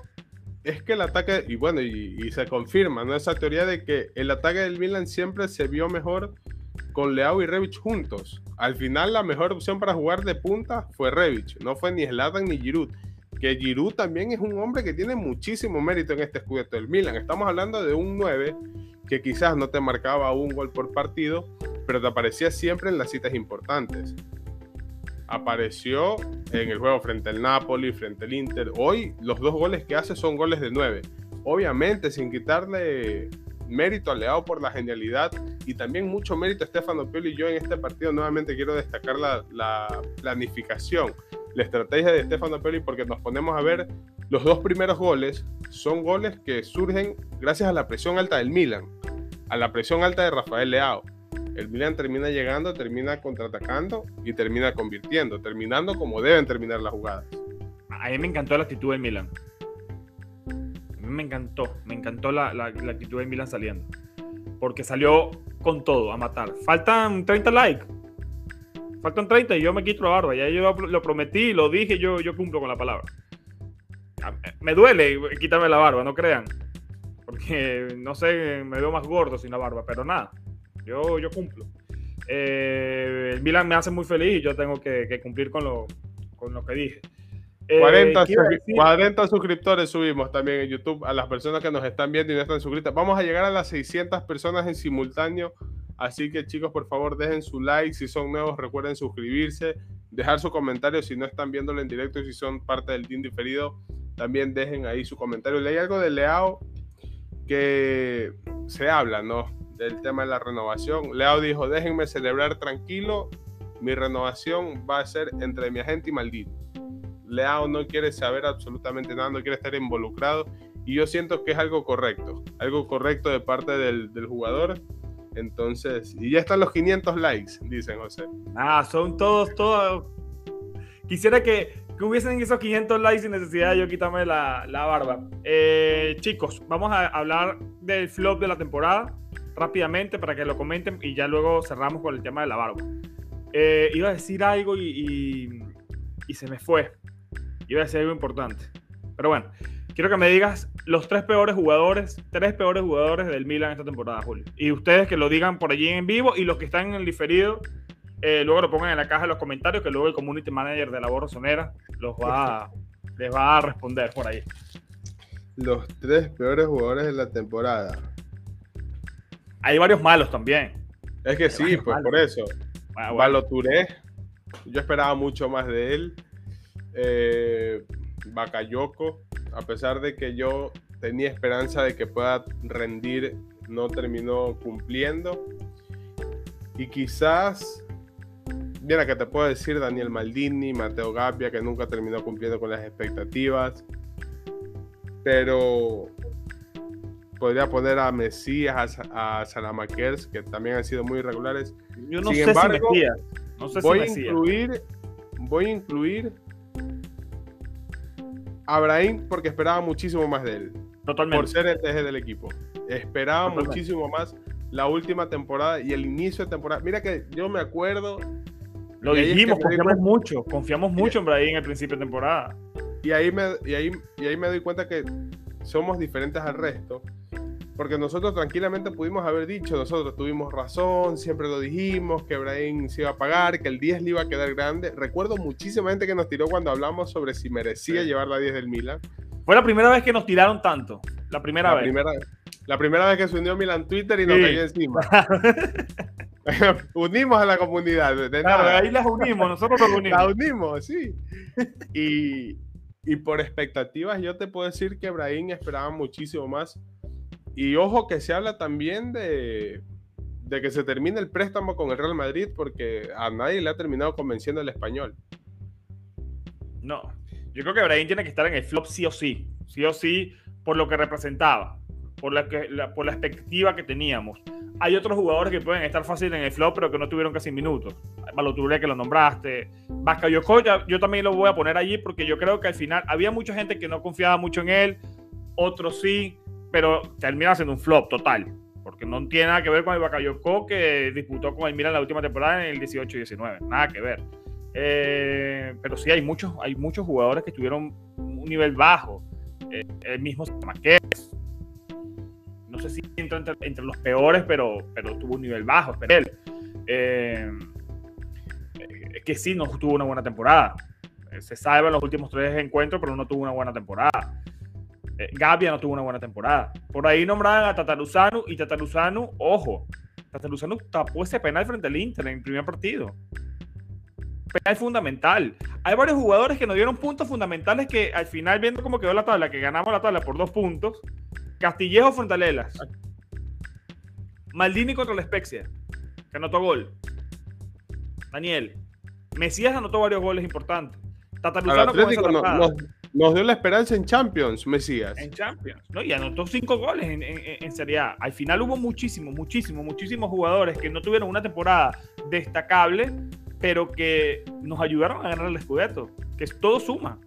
es que el ataque, y bueno, y, se confirma, ¿no? Esa teoría de que el ataque del Milan siempre se vio mejor con Leao y Revich juntos. Al final la mejor opción para jugar de punta fue Revich, no fue ni Zlatan ni Giroud. Que Giroud también es un hombre que tiene muchísimo mérito en este escudo del Milan. Estamos hablando de un 9 que quizás no te marcaba un gol por partido, pero te aparecía siempre en las citas importantes apareció en el juego frente al Napoli, frente al Inter. Hoy los dos goles que hace son goles de 9. Obviamente sin quitarle mérito al Leao por la genialidad y también mucho mérito a Stefano Pioli. Yo en este partido nuevamente quiero destacar la, planificación, la estrategia de Stefano Pioli porque nos ponemos a ver los dos primeros goles son goles que surgen gracias a la presión alta del Milan, a la presión alta de Rafael Leao el Milan termina llegando, termina contraatacando y termina convirtiendo, terminando como deben terminar las jugadas. A mí me encantó la actitud del Milan. A mí me encantó, me encantó la, actitud del Milan saliendo. Porque salió con todo, a matar. Faltan 30 likes. Faltan 30 y yo me quito la barba. Ya yo lo prometí, lo dije, yo, yo cumplo con la palabra. Me duele quitarme la barba, no crean. Porque no sé, me veo más gordo sin la barba, pero nada. Yo, yo cumplo. Eh, el Milan me hace muy feliz y yo tengo que, cumplir con lo, con lo que dije. 40, eh, 40, suscriptores subimos también en YouTube a las personas que nos están viendo y no están suscritas. Vamos a llegar a las 600 personas en simultáneo. Así que chicos, por favor, dejen su like. Si son nuevos, recuerden suscribirse, dejar su comentario si no están viéndolo en directo y si son parte del team diferido. También dejen ahí su comentario. Leí algo de Leao que se habla, ¿no? Del tema de la renovación. Leao dijo, déjenme celebrar tranquilo. Mi renovación va a ser entre mi agente y maldito Leao no quiere saber absolutamente nada, no quiere estar involucrado. Y yo siento que es algo correcto, algo correcto de parte del, jugador. Entonces, y ya están los 500 likes, dicen José. Ah, son todos, todos. Quisiera que, que hubiesen esos 500 likes sin necesidad de yo quitarme la, la barba. Eh, chicos, vamos a hablar del flop de la temporada rápidamente para que lo comenten y ya luego cerramos con el tema de la barba. Eh, iba a decir algo y, y se me fue. Iba a decir algo importante. Pero bueno, quiero que me digas los tres peores jugadores, tres peores jugadores del Milan esta temporada, Julio. Y ustedes que lo digan por allí en vivo y los que están en el diferido, eh, luego lo pongan en la caja de los comentarios, que luego el community manager de la borrosonera los va les va a responder por ahí. Los tres peores jugadores de la temporada. Hay varios malos también. Es que sí, pues por eso. Bueno, yo esperaba mucho más de él eh, Bakayoko, a pesar de que yo tenía esperanza de que pueda rendir, no terminó cumpliendo. Y quizás, mira que te puedo decir Daniel Maldini, Mateo Gabbia, que nunca terminó cumpliendo con las expectativas. Pero podría poner a Mesías, a, Salamakers, que también han sido muy irregulares. Yo no sé si voy, a incluir, voy a incluir Abraham porque esperaba muchísimo más de él. Totalmente. Por ser el TG del equipo. Esperaba muchísimo más la última temporada y el inicio de temporada. Mira que yo me acuerdo. Lo dijimos, confiamos mucho, confiamos mucho en Brahim en el principio de temporada. Y ahí, me, y, ahí, y ahí me doy cuenta que somos diferentes al resto porque nosotros tranquilamente pudimos haber dicho, nosotros tuvimos razón, siempre lo dijimos, que Brahim se iba a pagar, que el 10 le iba a quedar grande. Recuerdo muchísima gente que nos tiró cuando hablamos sobre si merecía llevar la 10 del Milan. Fue la primera vez que nos tiraron tanto. La primera vez. la primera vez que se unió Milan Twitter y nos cayó encima. unimos a la comunidad. claro, ahí las unimos, nosotros nos unimos. La unimos, sí. Y, y por expectativas, yo te puedo decir que Brahim esperaba muchísimo más y ojo que se habla también de, que se termine el préstamo con el Real Madrid porque a nadie le ha terminado convenciendo el español. No, yo creo que Brahim tiene que estar en el flop sí o sí, sí o sí, por lo que representaba, por la, que, por la expectativa que teníamos. Hay otros jugadores que pueden estar fácil en el flop, pero que no tuvieron casi minutos. Baloturé que lo nombraste, Bakayoko, yo también lo voy a poner allí porque yo creo que al final había mucha gente que no confiaba mucho en él, otros sí pero termina siendo un flop total, porque no tiene nada que ver con el Bakayoko que disputó con el Milan la última temporada en el 18-19, nada que ver. Eh, pero sí hay muchos, hay muchos jugadores que tuvieron un nivel bajo. Eh, el mismo Maquez, no sé si entra entre, los peores, pero, pero tuvo un nivel bajo. Pero él, eh, que sí, no tuvo una buena temporada. Se sabe en los últimos tres encuentros, pero no tuvo una buena temporada. Eh, Gabia no tuvo una buena temporada. Por ahí nombraban a Tataruzano y Tataruzano, ojo, Tataruzano tapó ese penal frente al Inter en el primer partido. Penal fundamental. Hay varios jugadores que nos dieron puntos fundamentales que al final, viendo cómo quedó la tabla, que ganamos la tabla por dos puntos, Castillejo frente. Maldini contra la Spezia, que anotó gol. Daniel. Mesías anotó varios goles importantes. Tataruzano con esa nos dio la esperanza en Champions, Mesías. En Champions, ¿no? Y anotó cinco goles en, Serie A. Al final hubo muchísimos, muchísimos, muchísimos jugadores que no tuvieron una temporada destacable, pero que nos ayudaron a ganar el Scudetto. Que todo suma,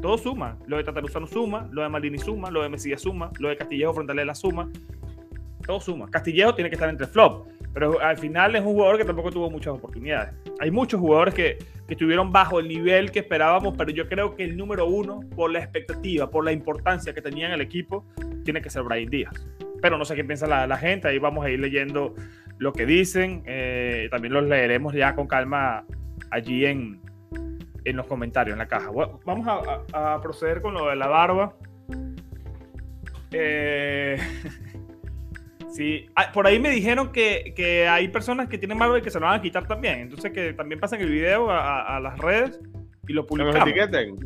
todo suma. Lo de Tataruzano suma, lo de Maldini suma, lo de Mesías suma, lo de Castillejo Frontalela suma. Todo suma. Castillejo tiene que estar entre flop, pero al final es un jugador que tampoco tuvo muchas oportunidades. Hay muchos jugadores que que estuvieron bajo el nivel que esperábamos, pero yo creo que el número uno, por la expectativa, por la importancia que tenía en el equipo, tiene que ser Brian Díaz. Pero no sé qué piensa la, gente, ahí vamos a ir leyendo lo que dicen. Eh, también los leeremos ya con calma allí en, en los comentarios, en la caja. Vamos a, a proceder con lo de la barba. Eh, Sí, ah, por ahí me dijeron que, que, hay personas que tienen y que se lo van a quitar también. Entonces que también pasen el video a, a las redes y lo publicamos. Que nos etiqueten.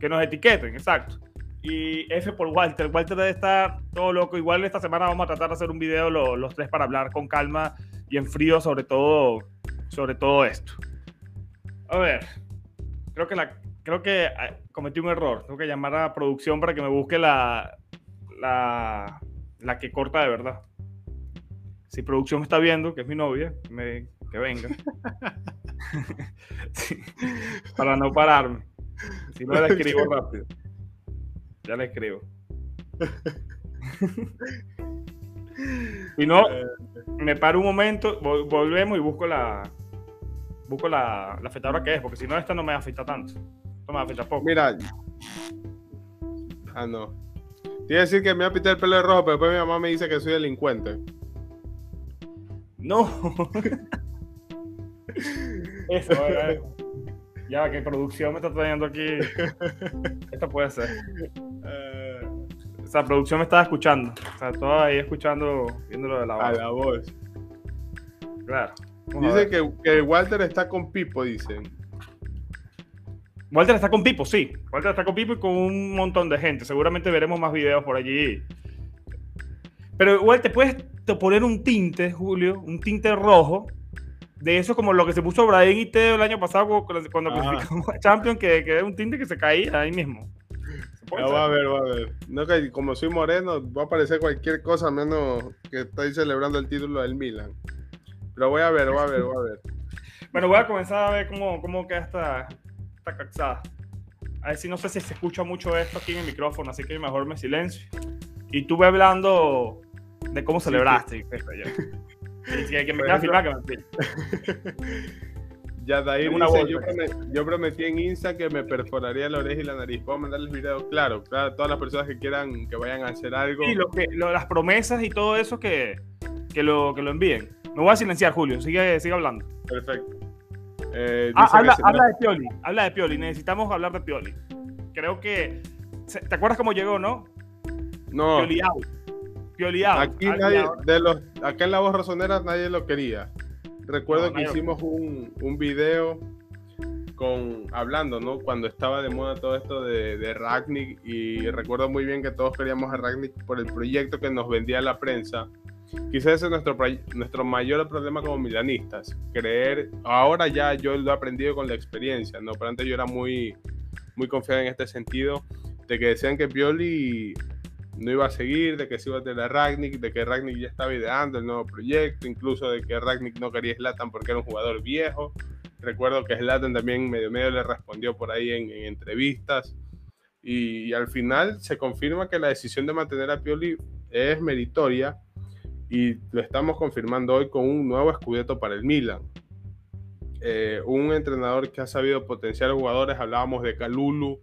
Que nos etiqueten, exacto. Y F por Walter. Walter debe estar todo loco. Igual esta semana vamos a tratar de hacer un video los, tres para hablar con calma y en frío sobre todo, sobre todo esto. A ver, creo que, la, creo que ah, cometí un error. Tengo que llamar a producción para que me busque la, la la que corta de verdad. Si producción está viendo, que es mi novia, que venga. para no pararme. Si no, la escribo rápido. Ya la escribo. Si no, me paro un momento, volvemos y busco la busco la, la afeitadora que es, porque si no, esta no me afecta tanto. Esto me afecta poco. Mira. Ah, no. Tiene que decir que me va a pintar el pelo de rojo, pero después mi mamá me dice que soy delincuente. No. Eso, Ya, que producción me está trayendo aquí. Esto puede ser. o sea, producción me estaba escuchando. O sea, todo ahí escuchando, viendo lo de la voz. A la voz. Claro. Dice que, que Walter está con Pipo, dicen. Walter está con Pipo, sí. Walter está con Pipo y con un montón de gente. Seguramente veremos más videos por allí. Pero igual te puedes poner un tinte, Julio, un tinte rojo, de eso como lo que se puso Brian y Teo el año pasado cuando ah. clasificamos a Champions, que, que es un tinte que se caía ahí mismo. va a ver, va a ver. No, que como soy moreno, va a aparecer cualquier cosa menos que estáis celebrando el título del Milan. Pero voy a ver, voy a ver, voy a ver. Bueno, voy a comenzar a ver cómo, cómo queda esta, está cansada. A ver si no sé si se escucha mucho esto aquí en el micrófono, así que mejor me silencio. Y tú ve hablando de cómo celebraste. Sí, sí. que me queda filmar que me Ya Dair dice, yo, prometí, yo, prometí, en Insta que me perforaría la oreja y la nariz. ¿Puedo mandarles video? Claro, claro, todas las personas que quieran que vayan a hacer algo. Sí, lo que, las promesas y todo eso que, que, lo, que lo envíen. Me voy a silenciar, Julio. Sigue, sigue hablando. Perfecto. Eh, ah, habla, de Pioli, habla de Pioli, necesitamos hablar de Pioli. Creo que. ¿Te acuerdas cómo llegó, no? No. Pioli Pioli Aquí nadie, de los, acá en la voz razonera nadie lo quería. Recuerdo que hicimos un, un, video con hablando, ¿no? Cuando estaba de moda todo esto de, de Ragnick y recuerdo muy bien que todos queríamos a Ragnick por el proyecto que nos vendía la prensa Quizás ese es nuestro, nuestro mayor problema como milanistas. Creer, ahora ya yo lo he aprendido con la experiencia, ¿no? Pero antes yo era muy, muy confiado en este sentido, de que decían que Pioli no iba a seguir, de que se iba a tener Ragnick, de que Ragnick ya estaba ideando el nuevo proyecto, incluso de que Ragnick no quería Slatan porque era un jugador viejo. Recuerdo que Slatan también medio medio le respondió por ahí en, entrevistas. Y, y, al final se confirma que la decisión de mantener a Pioli es meritoria y lo estamos confirmando hoy con un nuevo escudeto para el Milan. Eh, un entrenador que ha sabido potenciar jugadores, hablábamos de Calulu,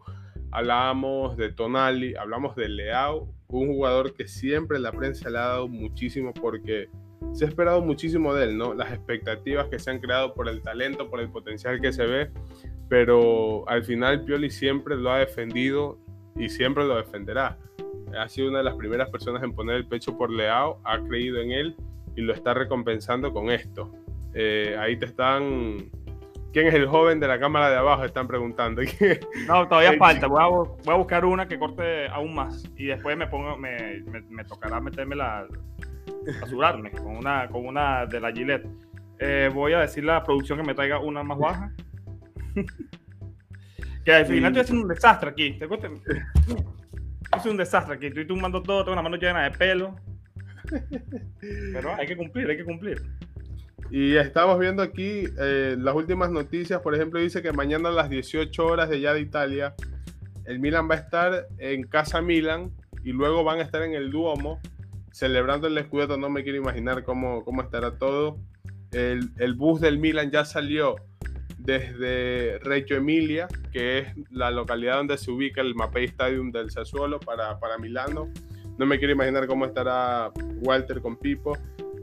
hablábamos de Tonali, hablamos de Leao, un jugador que siempre la prensa le ha dado muchísimo porque se ha esperado muchísimo de él, ¿no? Las expectativas que se han creado por el talento, por el potencial que se ve, pero al final Pioli siempre lo ha defendido y siempre lo defenderá ha sido una de las primeras personas en poner el pecho por Leao, ha creído en él y lo está recompensando con esto. Eh, ahí te están... ¿Quién es el joven de la cámara de abajo? Están preguntando. No, todavía falta. Voy a, buscar una que corte aún más. Y después me pongo, me, me, tocará meterme la. asurarme con una, con una de la Gillette. Eh, voy a decirle a la producción que me traiga una más baja. que al final estoy haciendo un desastre aquí. ¿Te es un desastre aquí. Estoy tumbando todo, tengo una mano llena de pelo. Pero hay que cumplir, hay que cumplir. Y estamos viendo aquí eh, las últimas noticias. Por ejemplo, dice que mañana a las 18 horas de ya de Italia, el Milan va a estar en Casa Milan y luego van a estar en el Duomo celebrando el escudeto. No me quiero imaginar cómo, cómo estará todo. El, el bus del Milan ya salió desde Reggio Emilia, que es la localidad donde se ubica el Mapei Stadium del Sassuolo para, para Milano. No me quiero imaginar cómo estará Walter con Pipo.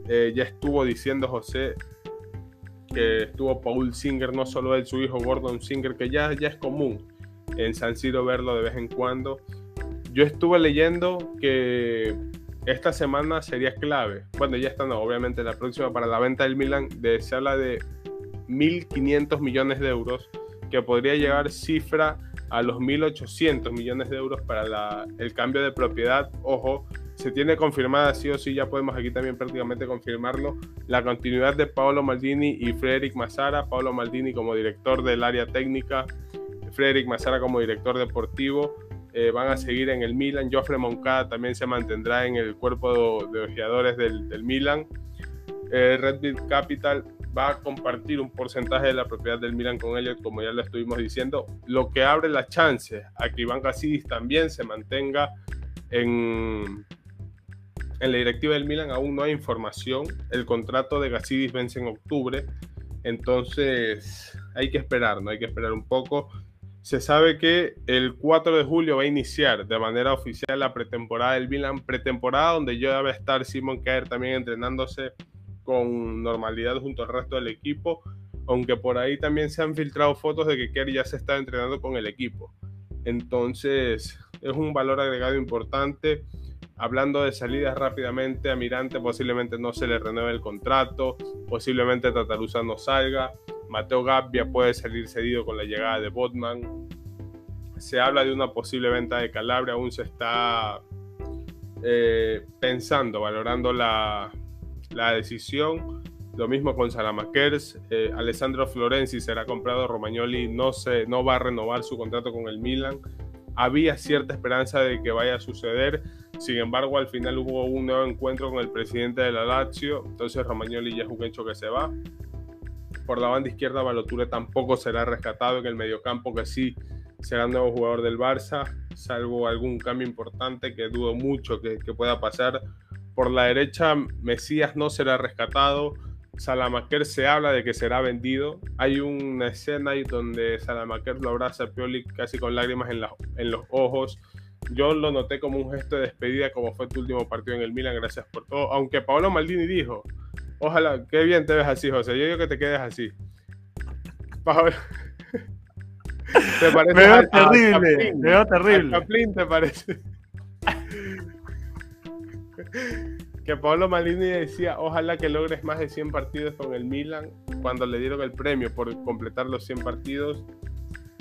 Eh, ya estuvo diciendo José que estuvo Paul Singer, no solo él, su hijo Gordon Singer, que ya, ya es común en San Siro verlo de vez en cuando. Yo estuve leyendo que esta semana sería clave. Bueno, ya está, no, obviamente la próxima para la venta del Milan de, se habla de 1.500 millones de euros, que podría llegar cifra a los 1.800 millones de euros para el cambio de propiedad. Ojo, se tiene confirmada sí o sí, ya podemos aquí también prácticamente confirmarlo, la continuidad de Paolo Maldini y Frederic Massara. Paolo Maldini como director del área técnica, Frederic Massara como director deportivo. Eh, van a seguir en el Milan. Joffre Moncada también se mantendrá en el cuerpo de ojeadores del, Milan. Eh, Red Bull Capital va a compartir un porcentaje de la propiedad del Milan con Elliot, como ya lo estuvimos diciendo, lo que abre la chance a que Iván Casidis también se mantenga en, en la directiva del Milan. Aún no hay información. El contrato de Casidis vence en octubre, entonces hay que esperar, ¿no? Hay que esperar un poco. Se sabe que el 4 de julio va a iniciar de manera oficial la pretemporada del Milan, pretemporada donde ya debe estar Simon Kerr también entrenándose con normalidad junto al resto del equipo, aunque por ahí también se han filtrado fotos de que Kerr ya se está entrenando con el equipo. Entonces es un valor agregado importante. Hablando de salidas rápidamente, a posiblemente no se le renueve el contrato, posiblemente Tatarusa no salga, Mateo Gabbia puede salir cedido con la llegada de Botman. Se habla de una posible venta de Calabria, aún se está eh, pensando, valorando la, la decisión. Lo mismo con Salamakers. Eh, Alessandro Florenzi será comprado. Romagnoli no, se, no va a renovar su contrato con el Milan. Había cierta esperanza de que vaya a suceder. Sin embargo, al final hubo un nuevo encuentro con el presidente de la Lazio. Entonces Romagnoli ya es un hecho que se va. Por la banda izquierda, Baloture tampoco será rescatado en el mediocampo, que sí será nuevo jugador del Barça, salvo algún cambio importante que dudo mucho que, que pueda pasar por la derecha, Mesías no será rescatado. Salamaquer se habla de que será vendido. Hay una escena ahí donde Salamaquer lo abraza a Pioli casi con lágrimas en, en los ojos. Yo lo noté como un gesto de despedida, como fue tu último partido en el Milan. Gracias por todo. Aunque Paolo Maldini dijo: Ojalá, qué bien te ves así, José. Yo digo que te quedes así. Paolo. ¿Te parece? Me veo terrible. me veo terrible. te parece que Pablo Malini decía, ojalá que logres más de 100 partidos con el Milan cuando le dieron el premio por completar los 100 partidos.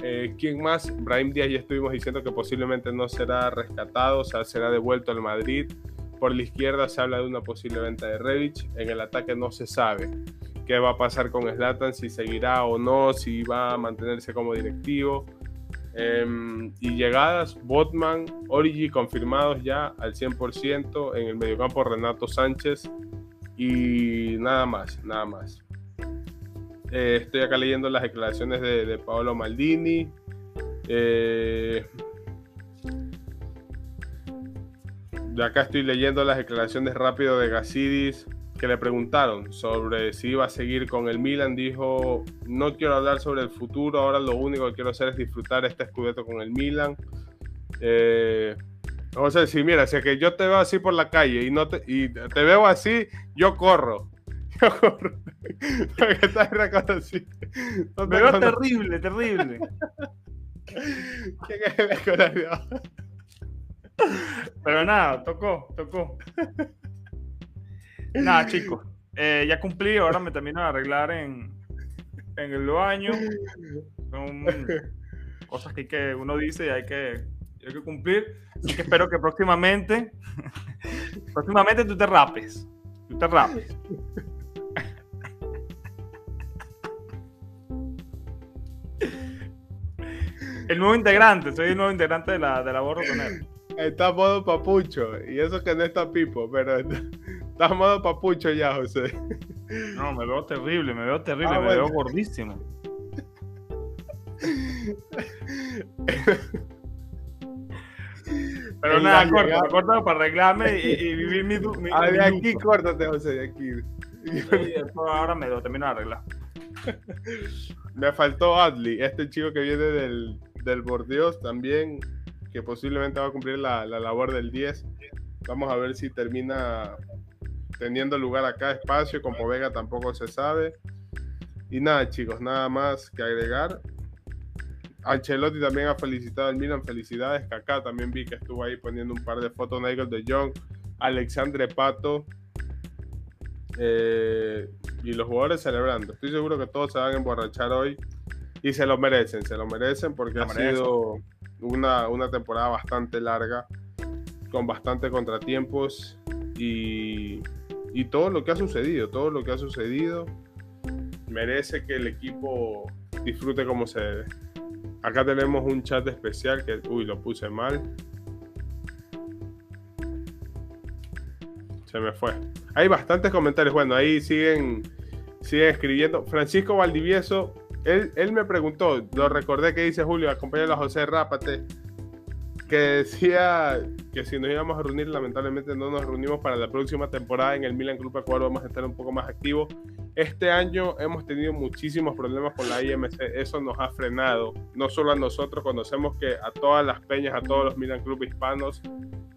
Eh, ¿Quién más? Brahim Díaz ya estuvimos diciendo que posiblemente no será rescatado, o será devuelto al Madrid. Por la izquierda se habla de una posible venta de Revich. En el ataque no se sabe qué va a pasar con Slatan, si seguirá o no, si va a mantenerse como directivo. Em, y llegadas, Botman, Origi confirmados ya al 100%, en el mediocampo Renato Sánchez y nada más, nada más. Eh, estoy acá leyendo las declaraciones de, Paolo Maldini. Eh, de acá estoy leyendo las declaraciones rápido de Gasidis que le preguntaron sobre si iba a seguir con el Milan, dijo, no quiero hablar sobre el futuro, ahora lo único que quiero hacer es disfrutar este escudeto con el Milan. Eh, vamos a decir, mira, si que yo te veo así por la calle y, no te, y te veo así, yo corro. Yo corro. así. Me veo terrible, terrible. Pero nada, tocó, tocó. Nada, chicos. Eh, ya cumplí, ahora me termino de arreglar en, en el baño. Son cosas que, uno dice y hay que, hay que cumplir. Así que espero que próximamente, próximamente tú te rapes. Tú te rapes. El nuevo integrante, soy el nuevo integrante de la, de la Borro con él. Está modo papucho, y eso que no está pipo, pero Estás modo papucho ya, José. No, me veo terrible, me veo terrible, ah, me veo gordísimo. Pero nada, corta, corta para arreglarme y, vivir mi, mi, ah, de aquí, córtate, José, de aquí. Después ahora me lo termino de arreglar. me faltó Adley, este chico que viene del, del Bordeaux también, que posiblemente va a cumplir la, la labor del 10. Vamos a ver si termina teniendo lugar acá espacio, con Povega tampoco se sabe. Y nada, chicos, nada más que agregar. Ancelotti también ha felicitado al Milan, felicidades. Kaká también vi que estuvo ahí poniendo un par de fotos. Nigel de Jong, Alexandre Pato eh, y los jugadores celebrando. Estoy seguro que todos se van a emborrachar hoy y se lo merecen, se lo merecen porque ha sido una, una temporada bastante larga, con bastante contratiempos y, y todo lo que ha sucedido, todo lo que ha sucedido merece que el equipo disfrute como se debe. Acá tenemos un chat especial que, uy, lo puse mal. Se me fue. Hay bastantes comentarios. Bueno, ahí siguen, siguen escribiendo. Francisco Valdivieso, él, él me preguntó, lo recordé que dice Julio, acompañado a José Rápate que decía que si nos íbamos a reunir, lamentablemente no nos reunimos para la próxima temporada en el Milan Club Ecuador, vamos a estar un poco más activos. Este año hemos tenido muchísimos problemas con la IMC, eso nos ha frenado, no solo a nosotros, conocemos que a todas las peñas, a todos los Milan Club hispanos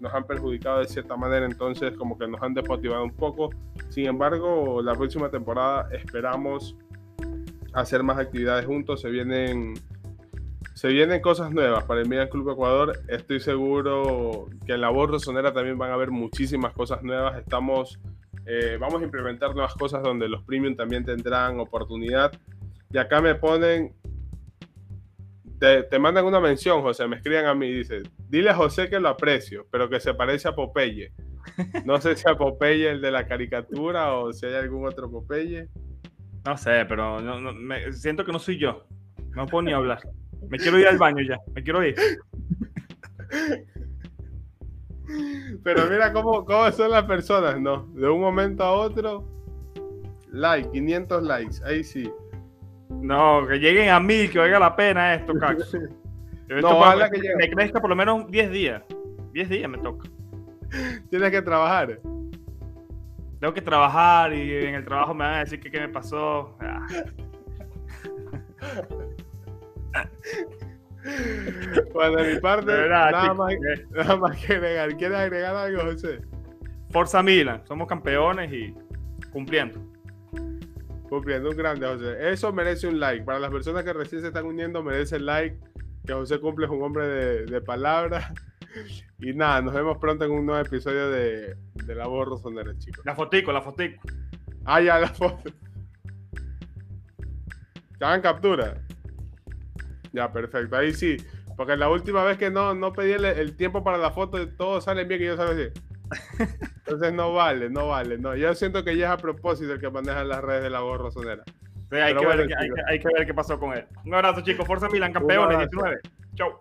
nos han perjudicado de cierta manera, entonces como que nos han desmotivado un poco. Sin embargo, la próxima temporada esperamos hacer más actividades juntos, se vienen se vienen cosas nuevas para el Milan Club Ecuador. Estoy seguro que en la voz rosonera también van a haber muchísimas cosas nuevas. Estamos, eh, vamos a implementar nuevas cosas donde los premium también tendrán oportunidad. Y acá me ponen, te, te mandan una mención, José, me escriben a mí, dice, dile a José que lo aprecio, pero que se parece a Popeye. No sé si a Popeye el de la caricatura o si hay algún otro Popeye. No sé, pero no, me, siento que no soy yo. No puedo ni hablar. Me quiero ir al baño ya, me quiero ir. Pero mira cómo, cómo son las personas, ¿no? De un momento a otro, like, 500 likes, ahí sí. No, que lleguen a mil, que valga la pena esto, Cax. no, ojalá que me crezca por lo menos 10 días. 10 días me toca. Tienes que trabajar. Tengo que trabajar y en el trabajo me van a decir que qué me pasó. Ah. Bueno, de mi parte, nada, más, nada, más, que agregar. ¿Quieres agregar algo, José? Forza Milan, somos campeones y cumpliendo. Cumpliendo, un grande, José. Eso merece un like. Para las personas que recién se están uniendo, merece el like. Que José cumple es un hombre de, de palabra. Y nada, nos vemos pronto en un nuevo episodio de, de La Voz Rosonera, chicos. La fotico, la fotico. Ah, ya, la foto. ¿Te hagan captura? Ya, perfecto. Ahí sí. Porque la última vez que no, no pedí el, tiempo para la foto, todo sale bien y yo salgo así. Entonces no vale, no vale. No, yo siento que ya es a propósito el que maneja las redes de la voz rosonera. hay, que ver, hay, que, ver, qué pasó con él. Un abrazo, chicos. Forza Milan, campeones 19. Chau.